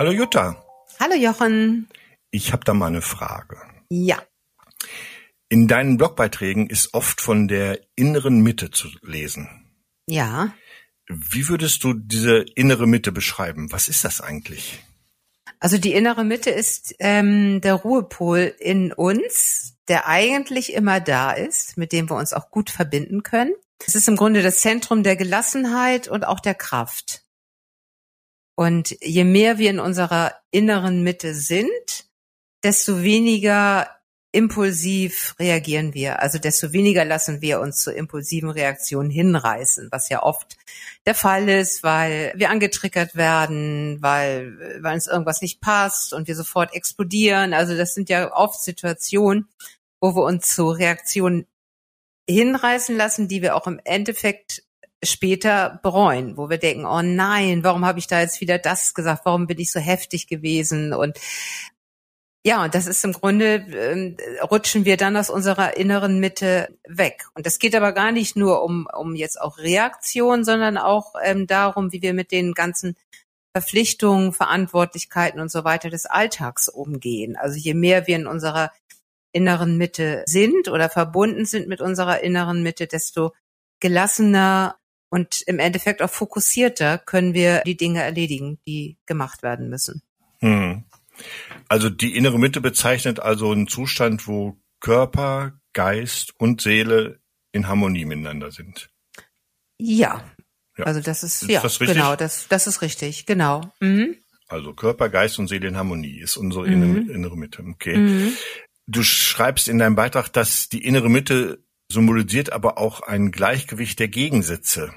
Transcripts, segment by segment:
Hallo Jutta. Hallo Jochen. Ich habe da mal eine Frage. Ja. In deinen Blogbeiträgen ist oft von der inneren Mitte zu lesen. Ja. Wie würdest du diese innere Mitte beschreiben? Was ist das eigentlich? Also die innere Mitte ist ähm, der Ruhepol in uns, der eigentlich immer da ist, mit dem wir uns auch gut verbinden können. Es ist im Grunde das Zentrum der Gelassenheit und auch der Kraft. Und je mehr wir in unserer inneren Mitte sind, desto weniger impulsiv reagieren wir. Also desto weniger lassen wir uns zu impulsiven Reaktionen hinreißen, was ja oft der Fall ist, weil wir angetriggert werden, weil, weil uns irgendwas nicht passt und wir sofort explodieren. Also das sind ja oft Situationen, wo wir uns zu Reaktionen hinreißen lassen, die wir auch im Endeffekt später bereuen, wo wir denken, oh nein, warum habe ich da jetzt wieder das gesagt? Warum bin ich so heftig gewesen? Und ja, und das ist im Grunde, äh, rutschen wir dann aus unserer inneren Mitte weg. Und das geht aber gar nicht nur um, um jetzt auch Reaktion, sondern auch ähm, darum, wie wir mit den ganzen Verpflichtungen, Verantwortlichkeiten und so weiter des Alltags umgehen. Also je mehr wir in unserer inneren Mitte sind oder verbunden sind mit unserer inneren Mitte, desto gelassener und im Endeffekt auch fokussierter können wir die Dinge erledigen, die gemacht werden müssen. Hm. Also die innere Mitte bezeichnet also einen Zustand, wo Körper, Geist und Seele in Harmonie miteinander sind. Ja. ja. Also das ist, ist ja das genau, das das ist richtig, genau. Mhm. Also Körper, Geist und Seele in Harmonie ist unsere mhm. innere Mitte. Okay. Mhm. Du schreibst in deinem Beitrag, dass die innere Mitte symbolisiert aber auch ein Gleichgewicht der Gegensätze.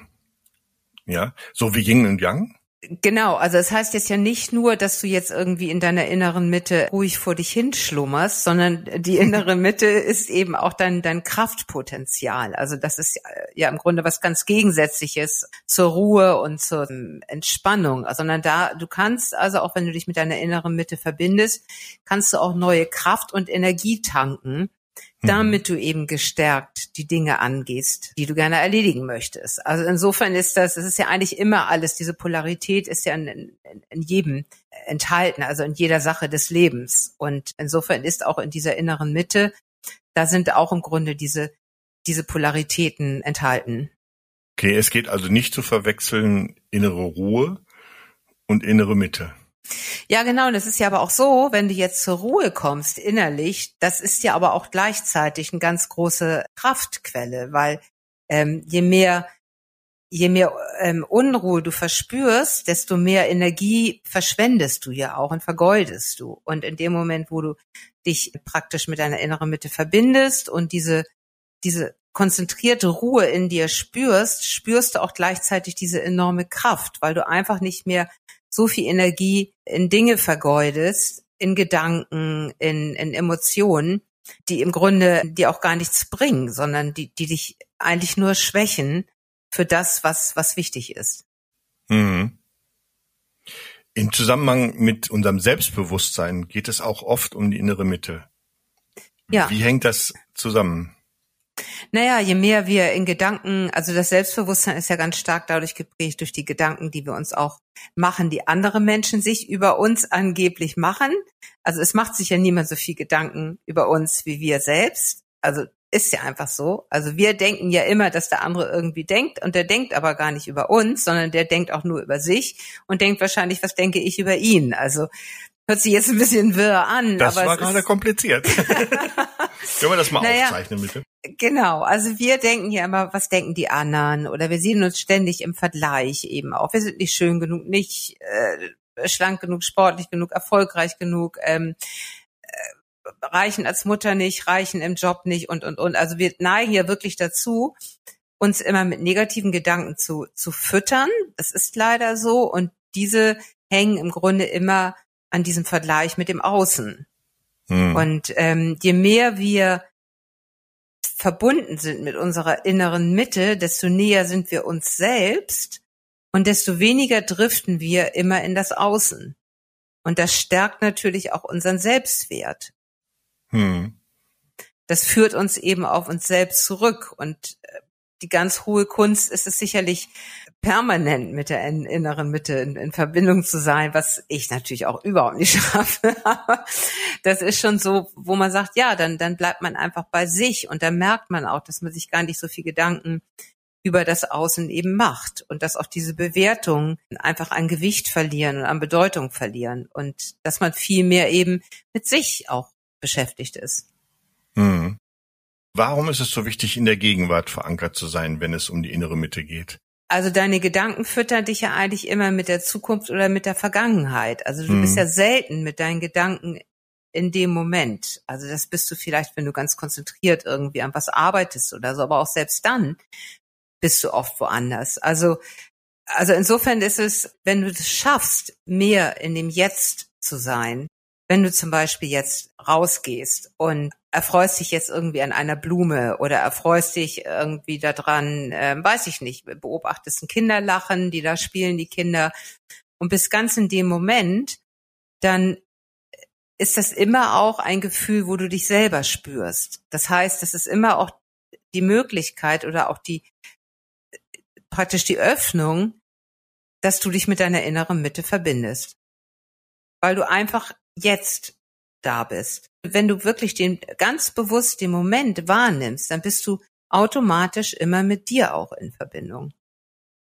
Ja, so wie Yin und Yang. Genau, also es das heißt jetzt ja nicht nur, dass du jetzt irgendwie in deiner inneren Mitte ruhig vor dich hinschlummerst, sondern die innere Mitte ist eben auch dein, dein Kraftpotenzial. Also das ist ja im Grunde was ganz Gegensätzliches zur Ruhe und zur Entspannung, sondern da, du kannst also auch wenn du dich mit deiner inneren Mitte verbindest, kannst du auch neue Kraft und Energie tanken. Damit du eben gestärkt die Dinge angehst, die du gerne erledigen möchtest. Also insofern ist das, es ist ja eigentlich immer alles, diese Polarität ist ja in, in, in jedem enthalten, also in jeder Sache des Lebens. Und insofern ist auch in dieser inneren Mitte, da sind auch im Grunde diese, diese Polaritäten enthalten. Okay, es geht also nicht zu verwechseln innere Ruhe und innere Mitte. Ja, genau. Und das ist ja aber auch so, wenn du jetzt zur Ruhe kommst innerlich, das ist ja aber auch gleichzeitig eine ganz große Kraftquelle, weil ähm, je mehr je mehr ähm, Unruhe du verspürst, desto mehr Energie verschwendest du ja auch und vergeudest du. Und in dem Moment, wo du dich praktisch mit deiner inneren Mitte verbindest und diese diese konzentrierte Ruhe in dir spürst, spürst du auch gleichzeitig diese enorme Kraft, weil du einfach nicht mehr so viel Energie in Dinge vergeudest, in Gedanken, in, in Emotionen, die im Grunde die auch gar nichts bringen, sondern die, die dich eigentlich nur schwächen für das, was, was wichtig ist. Mhm. Im Zusammenhang mit unserem Selbstbewusstsein geht es auch oft um die innere Mitte. Ja. Wie hängt das zusammen? Naja, je mehr wir in Gedanken, also das Selbstbewusstsein ist ja ganz stark dadurch geprägt durch die Gedanken, die wir uns auch machen, die andere Menschen sich über uns angeblich machen. Also es macht sich ja niemand so viel Gedanken über uns wie wir selbst. Also ist ja einfach so. Also wir denken ja immer, dass der andere irgendwie denkt und der denkt aber gar nicht über uns, sondern der denkt auch nur über sich und denkt wahrscheinlich, was denke ich über ihn. Also hört sich jetzt ein bisschen wirr an. Das war gerade kompliziert. Können wir das mal naja, aufzeichnen, bitte? Genau, also wir denken ja immer, was denken die anderen? Oder wir sehen uns ständig im Vergleich eben auch. Wir sind nicht schön genug, nicht äh, schlank genug, sportlich genug, erfolgreich genug, ähm, äh, reichen als Mutter nicht, reichen im Job nicht und und und. Also wir neigen ja wirklich dazu, uns immer mit negativen Gedanken zu, zu füttern. Das ist leider so. Und diese hängen im Grunde immer an diesem Vergleich mit dem Außen. Hm. Und ähm, je mehr wir verbunden sind mit unserer inneren Mitte, desto näher sind wir uns selbst und desto weniger driften wir immer in das Außen. Und das stärkt natürlich auch unseren Selbstwert. Hm. Das führt uns eben auf uns selbst zurück. Und äh, die ganz hohe Kunst ist es sicherlich, permanent mit der inneren Mitte in, in, Verbindung zu sein, was ich natürlich auch überhaupt nicht schaffe. Aber das ist schon so, wo man sagt, ja, dann, dann bleibt man einfach bei sich und dann merkt man auch, dass man sich gar nicht so viel Gedanken über das Außen eben macht und dass auch diese Bewertungen einfach an Gewicht verlieren und an Bedeutung verlieren und dass man viel mehr eben mit sich auch beschäftigt ist. Hm. Warum ist es so wichtig, in der Gegenwart verankert zu sein, wenn es um die innere Mitte geht? Also deine Gedanken füttern dich ja eigentlich immer mit der Zukunft oder mit der Vergangenheit. Also du hm. bist ja selten mit deinen Gedanken in dem Moment. Also das bist du vielleicht, wenn du ganz konzentriert irgendwie an was arbeitest oder so, aber auch selbst dann bist du oft woanders. Also, also insofern ist es, wenn du es schaffst, mehr in dem Jetzt zu sein, wenn du zum Beispiel jetzt rausgehst und erfreust dich jetzt irgendwie an einer Blume oder erfreust dich irgendwie daran, äh, weiß ich nicht, beobachtest ein Kinderlachen, die da spielen, die Kinder und bist ganz in dem Moment, dann ist das immer auch ein Gefühl, wo du dich selber spürst. Das heißt, das ist immer auch die Möglichkeit oder auch die, praktisch die Öffnung, dass du dich mit deiner inneren Mitte verbindest. Weil du einfach jetzt da bist. Wenn du wirklich den ganz bewusst den Moment wahrnimmst, dann bist du automatisch immer mit dir auch in Verbindung.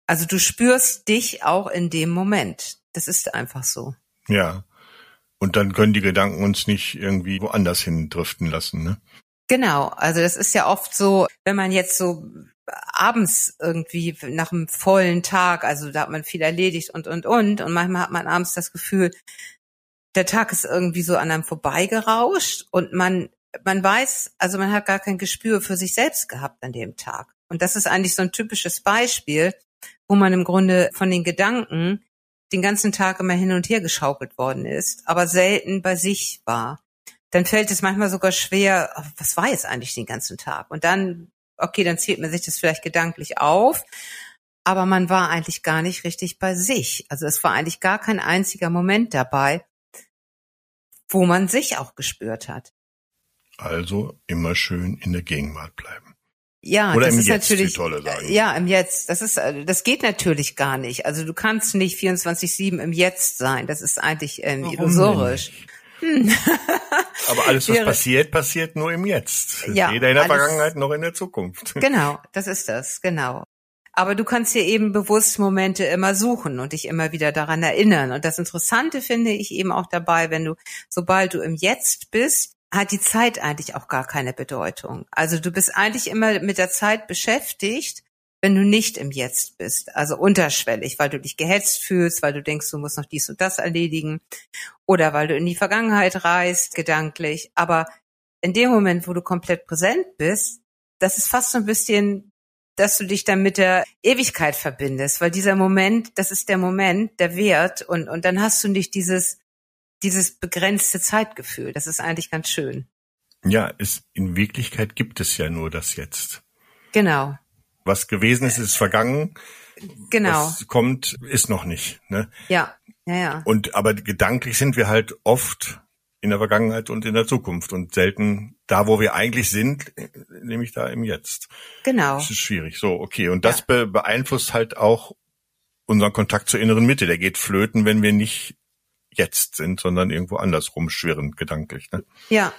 Also du spürst dich auch in dem Moment. Das ist einfach so. Ja. Und dann können die Gedanken uns nicht irgendwie woanders hin driften lassen, ne? Genau, also das ist ja oft so, wenn man jetzt so abends irgendwie nach einem vollen Tag, also da hat man viel erledigt und und und und manchmal hat man abends das Gefühl, der Tag ist irgendwie so an einem vorbeigerauscht und man man weiß, also man hat gar kein Gespür für sich selbst gehabt an dem Tag. Und das ist eigentlich so ein typisches Beispiel, wo man im Grunde von den Gedanken den ganzen Tag immer hin und her geschaukelt worden ist, aber selten bei sich war. Dann fällt es manchmal sogar schwer, was war jetzt eigentlich den ganzen Tag? Und dann okay, dann zählt man sich das vielleicht gedanklich auf, aber man war eigentlich gar nicht richtig bei sich. Also es war eigentlich gar kein einziger Moment dabei, wo man sich auch gespürt hat. Also immer schön in der Gegenwart bleiben. Ja, Oder das ist Jetzt, natürlich, tolle sagen. ja, im Jetzt. Das ist, das geht natürlich gar nicht. Also du kannst nicht 24-7 im Jetzt sein. Das ist eigentlich ähm, illusorisch. Hm. Aber alles, was passiert, passiert nur im Jetzt. Ja, Weder in der alles, Vergangenheit noch in der Zukunft. Genau, das ist das, genau. Aber du kannst dir eben bewusst Momente immer suchen und dich immer wieder daran erinnern. Und das Interessante finde ich eben auch dabei, wenn du, sobald du im Jetzt bist, hat die Zeit eigentlich auch gar keine Bedeutung. Also du bist eigentlich immer mit der Zeit beschäftigt wenn du nicht im Jetzt bist, also unterschwellig, weil du dich gehetzt fühlst, weil du denkst, du musst noch dies und das erledigen oder weil du in die Vergangenheit reist, gedanklich. Aber in dem Moment, wo du komplett präsent bist, das ist fast so ein bisschen, dass du dich dann mit der Ewigkeit verbindest, weil dieser Moment, das ist der Moment, der Wert und, und dann hast du nicht dieses, dieses begrenzte Zeitgefühl. Das ist eigentlich ganz schön. Ja, es, in Wirklichkeit gibt es ja nur das Jetzt. Genau. Was gewesen ist, ist vergangen. Genau. Was kommt, ist noch nicht. Ne? Ja, ja, ja. Und aber gedanklich sind wir halt oft in der Vergangenheit und in der Zukunft und selten da, wo wir eigentlich sind, nämlich da im Jetzt. Genau. Das ist schwierig. So, okay. Und das ja. beeinflusst halt auch unseren Kontakt zur inneren Mitte. Der geht flöten, wenn wir nicht jetzt sind, sondern irgendwo anders rumschwirren, gedanklich. Ne? Ja,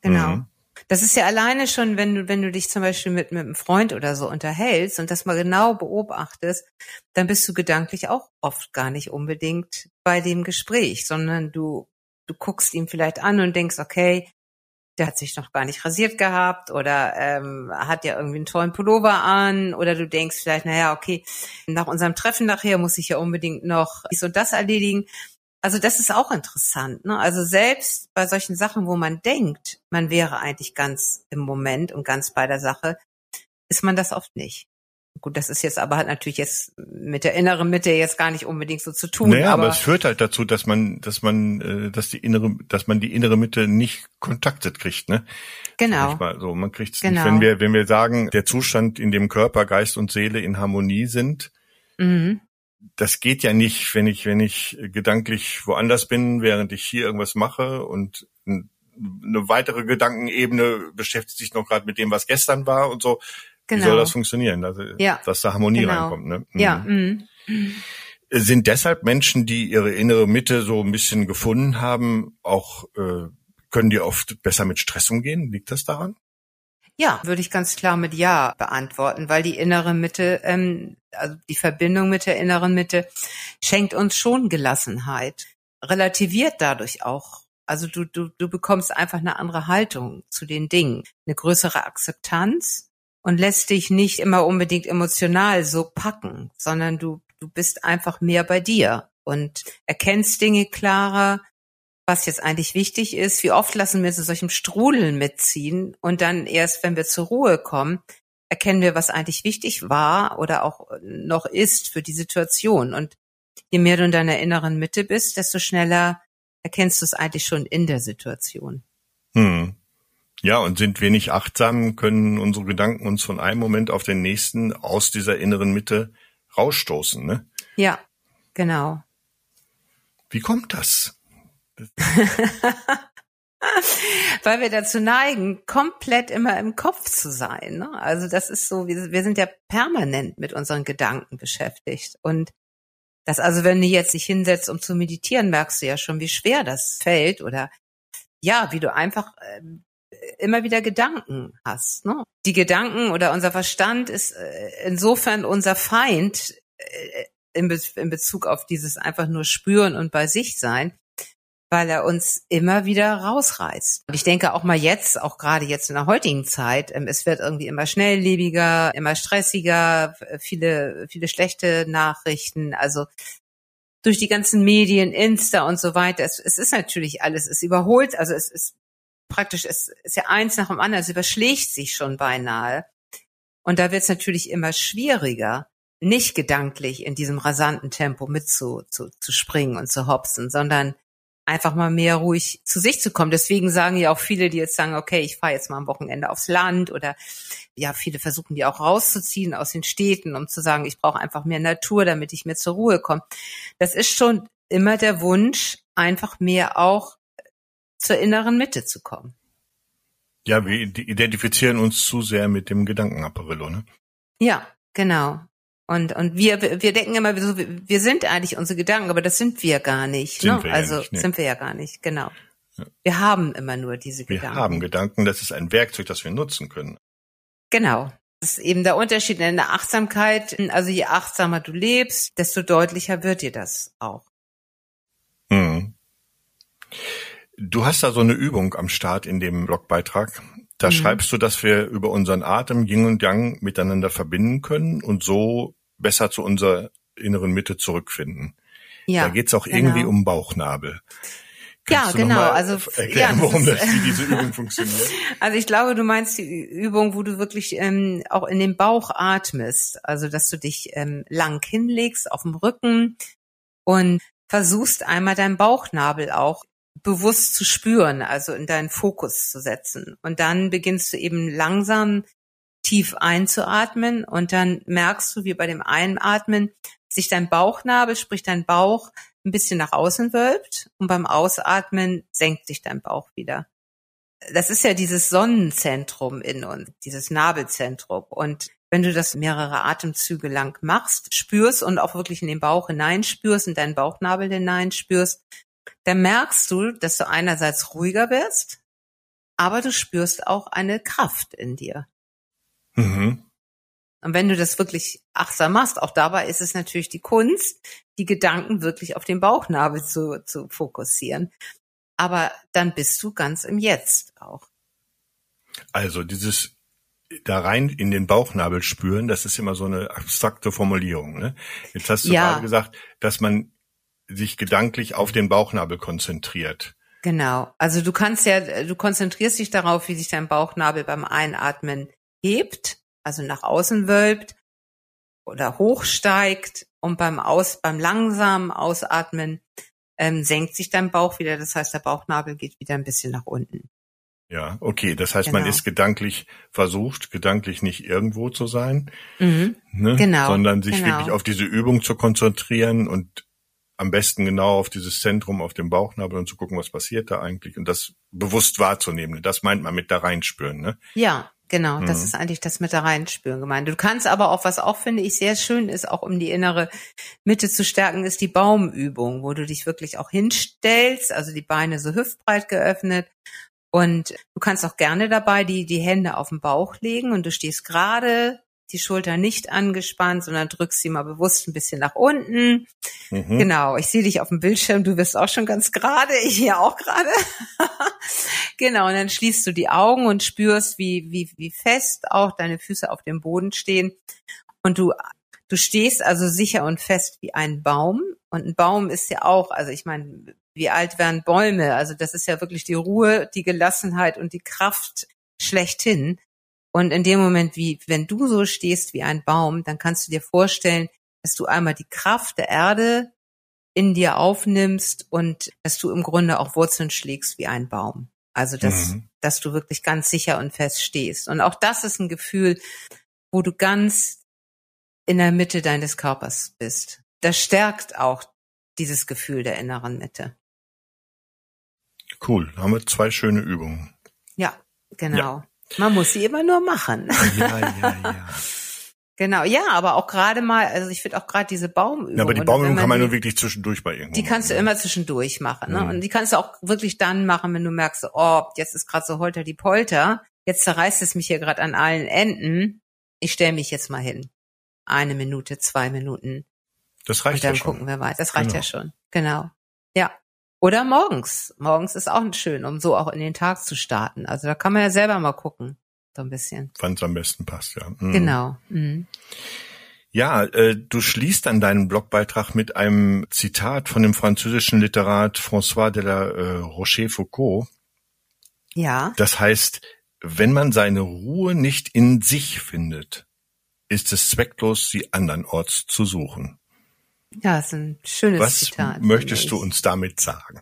genau. Mhm. Das ist ja alleine schon, wenn du, wenn du dich zum Beispiel mit, mit einem Freund oder so unterhältst und das mal genau beobachtest, dann bist du gedanklich auch oft gar nicht unbedingt bei dem Gespräch, sondern du, du guckst ihn vielleicht an und denkst, okay, der hat sich noch gar nicht rasiert gehabt oder ähm, hat ja irgendwie einen tollen Pullover an oder du denkst vielleicht, naja, okay, nach unserem Treffen nachher muss ich ja unbedingt noch dies und das erledigen. Also das ist auch interessant. Ne? Also selbst bei solchen Sachen, wo man denkt, man wäre eigentlich ganz im Moment und ganz bei der Sache, ist man das oft nicht. Gut, das ist jetzt aber halt natürlich jetzt mit der inneren Mitte jetzt gar nicht unbedingt so zu tun. Naja, aber, aber es führt halt dazu, dass man, dass man, äh, dass die innere, dass man die innere Mitte nicht kontaktet kriegt, ne? Genau. So, man kriegt es genau. nicht. Wenn wir, wenn wir sagen, der Zustand, in dem Körper, Geist und Seele in Harmonie sind, mhm das geht ja nicht, wenn ich, wenn ich gedanklich woanders bin, während ich hier irgendwas mache und eine weitere Gedankenebene beschäftigt sich noch gerade mit dem, was gestern war und so. Genau. Wie soll das funktionieren, dass, ja. dass da Harmonie genau. reinkommt? Ne? Mhm. Ja. Mhm. Sind deshalb Menschen, die ihre innere Mitte so ein bisschen gefunden haben, auch äh, können die oft besser mit Stress umgehen? Liegt das daran? Ja, würde ich ganz klar mit Ja beantworten, weil die innere Mitte, ähm, also die Verbindung mit der inneren Mitte, schenkt uns schon Gelassenheit, relativiert dadurch auch. Also du, du, du bekommst einfach eine andere Haltung zu den Dingen, eine größere Akzeptanz und lässt dich nicht immer unbedingt emotional so packen, sondern du, du bist einfach mehr bei dir und erkennst Dinge klarer, was jetzt eigentlich wichtig ist. Wie oft lassen wir zu solchem Strudeln mitziehen und dann erst, wenn wir zur Ruhe kommen, erkennen wir, was eigentlich wichtig war oder auch noch ist für die Situation. Und je mehr du in deiner inneren Mitte bist, desto schneller erkennst du es eigentlich schon in der Situation. Hm. Ja, und sind wir nicht achtsam, können unsere Gedanken uns von einem Moment auf den nächsten aus dieser inneren Mitte rausstoßen, ne? Ja, genau. Wie kommt das? Weil wir dazu neigen, komplett immer im Kopf zu sein. Ne? Also das ist so, wir, wir sind ja permanent mit unseren Gedanken beschäftigt. Und das also, wenn du jetzt dich hinsetzt, um zu meditieren, merkst du ja schon, wie schwer das fällt oder ja, wie du einfach äh, immer wieder Gedanken hast. Ne? Die Gedanken oder unser Verstand ist äh, insofern unser Feind äh, in, Be in Bezug auf dieses einfach nur spüren und bei sich sein, weil er uns immer wieder rausreißt. Und ich denke auch mal jetzt, auch gerade jetzt in der heutigen Zeit, ähm, es wird irgendwie immer schnelllebiger, immer stressiger, viele, viele schlechte Nachrichten, also durch die ganzen Medien, Insta und so weiter. Es, es ist natürlich alles, es überholt, also es ist praktisch, es ist ja eins nach dem anderen, es überschlägt sich schon beinahe. Und da wird es natürlich immer schwieriger, nicht gedanklich in diesem rasanten Tempo mit zu, zu, zu springen und zu hopsen, sondern einfach mal mehr ruhig zu sich zu kommen. Deswegen sagen ja auch viele, die jetzt sagen, okay, ich fahre jetzt mal am Wochenende aufs Land oder ja, viele versuchen die auch rauszuziehen aus den Städten, um zu sagen, ich brauche einfach mehr Natur, damit ich mir zur Ruhe komme. Das ist schon immer der Wunsch, einfach mehr auch zur inneren Mitte zu kommen. Ja, wir identifizieren uns zu sehr mit dem Gedankenapparillo, ne? Ja, genau. Und, und wir, wir denken immer, wir sind eigentlich unsere Gedanken, aber das sind wir gar nicht. Sind ne? wir ja also nicht, nee. sind wir ja gar nicht, genau. Wir haben immer nur diese Wir Gedanken. haben Gedanken, das ist ein Werkzeug, das wir nutzen können. Genau. Das ist eben der Unterschied in der Achtsamkeit. Also je achtsamer du lebst, desto deutlicher wird dir das auch. Mhm. Du hast da so eine Übung am Start in dem Blogbeitrag. Da Mhm. schreibst du, dass wir über unseren Atem Yin und Yang miteinander verbinden können und so besser zu unserer inneren Mitte zurückfinden. Ja. da geht's auch irgendwie genau. um Bauchnabel. Ja, Kannst du genau, also, erklären, ja, warum ist- das, wie diese Übung funktioniert. Also ich glaube, du meinst die Übung, wo du wirklich ähm, auch in den Bauch atmest. Also dass du dich ähm, lang hinlegst auf dem Rücken und versuchst einmal deinen Bauchnabel auch bewusst zu spüren, also in deinen Fokus zu setzen. Und dann beginnst du eben langsam tief einzuatmen und dann merkst du, wie bei dem Einatmen sich dein Bauchnabel, sprich dein Bauch, ein bisschen nach außen wölbt und beim Ausatmen senkt sich dein Bauch wieder das ist ja dieses Sonnenzentrum in uns, dieses Nabelzentrum. Und wenn du das mehrere Atemzüge lang machst, spürst und auch wirklich in den Bauch hineinspürst, in deinen Bauchnabel hineinspürst, dann merkst du, dass du einerseits ruhiger wirst, aber du spürst auch eine Kraft in dir. Mhm. Und wenn du das wirklich achtsam machst, auch dabei ist es natürlich die Kunst, die Gedanken wirklich auf den Bauchnabel zu, zu fokussieren. Aber dann bist du ganz im Jetzt auch. Also dieses da rein in den Bauchnabel spüren, das ist immer so eine abstrakte Formulierung. Ne? Jetzt hast du Ja. gerade gesagt, dass man sich gedanklich auf den Bauchnabel konzentriert. Genau. Also du kannst ja, du konzentrierst dich darauf, wie sich dein Bauchnabel beim Einatmen hebt, also nach außen wölbt oder hochsteigt und beim Aus, beim langsamen Ausatmen ähm, senkt sich dein Bauch wieder. Das heißt, der Bauchnabel geht wieder ein bisschen nach unten. Ja, okay. Das heißt, man Genau. ist gedanklich versucht, gedanklich nicht irgendwo zu sein, Mhm. ne? Genau, sondern sich genau. wirklich auf diese Übung zu konzentrieren und am besten genau auf dieses Zentrum, auf dem Bauchnabel und zu gucken, was passiert da eigentlich und das bewusst wahrzunehmen. Das meint man mit da reinspüren. Ne? Ja, genau. Das Mhm. ist eigentlich das mit da reinspüren gemeint. Du kannst aber auch, was auch finde ich sehr schön ist, auch um die innere Mitte zu stärken, ist die Baumübung, wo du dich wirklich auch hinstellst, also die Beine so hüftbreit geöffnet. Und du kannst auch gerne dabei die, die Hände auf den Bauch legen und du stehst gerade, die Schulter nicht angespannt, sondern drückst sie mal bewusst ein bisschen nach unten. Mhm. Genau, ich sehe dich auf dem Bildschirm, du wirst auch schon ganz gerade, ich hier auch gerade. genau, und dann schließt du die Augen und spürst, wie, wie, wie fest auch deine Füße auf dem Boden stehen. Und du, du stehst also sicher und fest wie ein Baum. Und ein Baum ist ja auch, also ich meine, wie alt werden Bäume? Also das ist ja wirklich die Ruhe, die Gelassenheit und die Kraft schlechthin. Und in dem Moment, wie wenn du so stehst wie ein Baum, dann kannst du dir vorstellen, dass du einmal die Kraft der Erde in dir aufnimmst und dass du im Grunde auch Wurzeln schlägst wie ein Baum. Also dass, Mhm. dass du wirklich ganz sicher und fest stehst. Und auch das ist ein Gefühl, wo du ganz in der Mitte deines Körpers bist. Das stärkt auch dieses Gefühl der inneren Mitte. Cool. Da haben wir zwei schöne Übungen. Ja, genau. Man muss sie immer nur machen. Ja, ja, ja. Genau, ja, aber auch gerade mal, also ich finde auch gerade diese Baumübung. ja aber die Baumübung kann man nur wirklich zwischendurch bei irgendwo Die kannst du machen, immer zwischendurch machen. Ne? Mhm. Und die kannst du auch wirklich dann machen, wenn du merkst, oh, jetzt ist gerade so holter die Polter. Jetzt zerreißt es mich hier gerade an allen Enden. Ich stelle mich jetzt mal hin. Eine Minute, zwei Minuten. Das reicht und dann ja schon. gucken wir weiter. Das reicht Genau. ja schon. Genau. Ja. Oder morgens. Morgens ist auch schön, um so auch in den Tag zu starten. Also da kann man ja selber mal gucken. So ein bisschen. Wann es am besten passt, ja. Mhm. Genau. Mhm. Ja, äh, du schließt dann deinen Blogbeitrag mit einem Zitat von dem französischen Literat François de la äh, Rochefoucauld. Ja. Das heißt, wenn man seine Ruhe nicht in sich findet, ist es zwecklos, sie andernorts zu suchen. Ja, ist ein schönes Was Zitat. möchtest finde du uns damit sagen?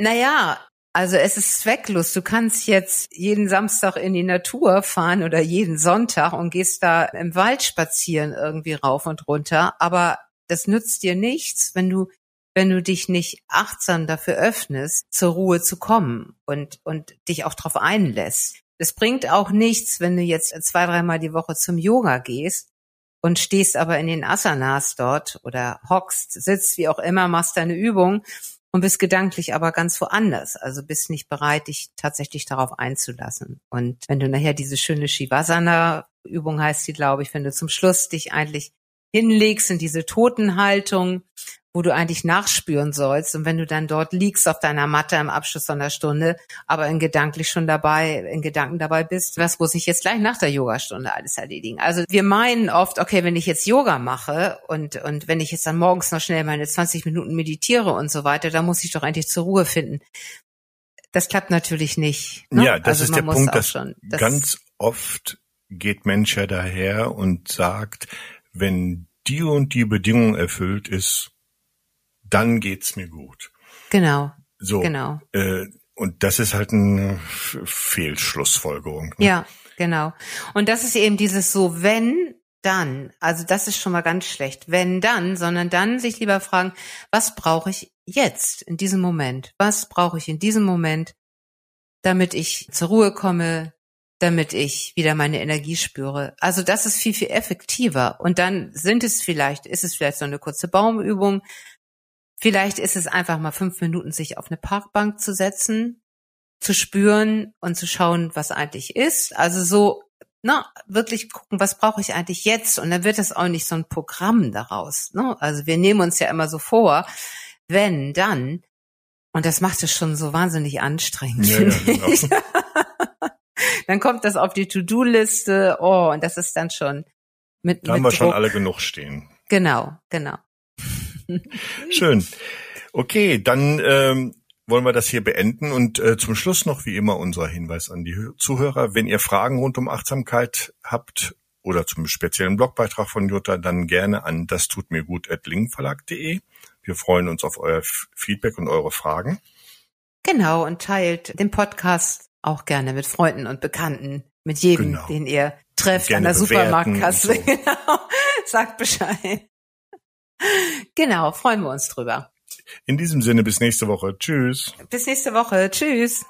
Naja, also es ist zwecklos. Du kannst jetzt jeden Samstag in die Natur fahren oder jeden Sonntag und gehst da im Wald spazieren irgendwie rauf und runter. Aber das nützt dir nichts, wenn du, wenn du dich nicht achtsam dafür öffnest, zur Ruhe zu kommen und, und dich auch darauf einlässt. Es bringt auch nichts, wenn du jetzt zwei, dreimal die Woche zum Yoga gehst und stehst aber in den Asanas dort oder hockst, sitzt, wie auch immer, machst deine Übung und bist gedanklich aber ganz woanders. Also bist nicht bereit, dich tatsächlich darauf einzulassen. Und wenn du nachher diese schöne Shivasana-Übung heißt die, glaube ich, wenn du zum Schluss dich eigentlich hinlegst in diese Totenhaltung, wo du eigentlich nachspüren sollst. Und wenn du dann dort liegst auf deiner Matte am Abschluss so einer Stunde, aber in gedanklich schon dabei, in Gedanken dabei bist, was muss ich jetzt gleich nach der Yogastunde alles erledigen? Also wir meinen oft, okay, wenn ich jetzt Yoga mache und, und wenn ich jetzt dann morgens noch schnell meine 20 Minuten meditiere und so weiter, dann muss ich doch eigentlich zur Ruhe finden. Das klappt natürlich nicht. Ne? Ja, das also ist der Punkt, dass schon, das, ganz oft geht Mensch ja daher und sagt, wenn die und die Bedingung erfüllt ist, dann geht's mir gut. Genau, So. genau. Äh, und das ist halt eine Fehlschlussfolgerung. ne? Ja, genau. Und das ist eben dieses so, wenn, dann. Also das ist schon mal ganz schlecht. Wenn, dann, sondern dann sich lieber fragen, was brauche ich jetzt, in diesem Moment? Was brauche ich in diesem Moment, damit ich zur Ruhe komme, damit ich wieder meine Energie spüre. Also das ist viel, viel effektiver. Und dann sind es vielleicht, ist es vielleicht so eine kurze Baumübung. Vielleicht ist es einfach mal fünf Minuten, sich auf eine Parkbank zu setzen, zu spüren und zu schauen, was eigentlich ist. Also so, na, wirklich gucken, was brauche ich eigentlich jetzt? Und dann wird das auch nicht so ein Programm daraus. Ne? Also wir nehmen uns ja immer so vor, wenn, dann. Und das macht es schon so wahnsinnig anstrengend. Ja, ja, genau. dann kommt das auf die To-Do-Liste. Oh, und das ist dann schon mit, Da haben mit wir schon Druck. alle genug stehen. Genau, genau. Schön. Okay, dann ähm, wollen wir das hier beenden und äh, zum Schluss noch wie immer unser Hinweis an die Hö- Zuhörer. Wenn ihr Fragen rund um Achtsamkeit habt oder zum speziellen Blogbeitrag von Jutta, dann gerne an das tut mir gut at linkverlag.de. Wir freuen uns auf euer Feedback und eure Fragen. Genau, und teilt den Podcast auch gerne mit Freunden und Bekannten, mit jedem, Genau. den ihr trefft Gerne an der Supermarktkasse. so. Genau. Sagt Bescheid. Genau, freuen wir uns drüber. In diesem Sinne bis nächste Woche. Tschüss. Bis nächste Woche. Tschüss.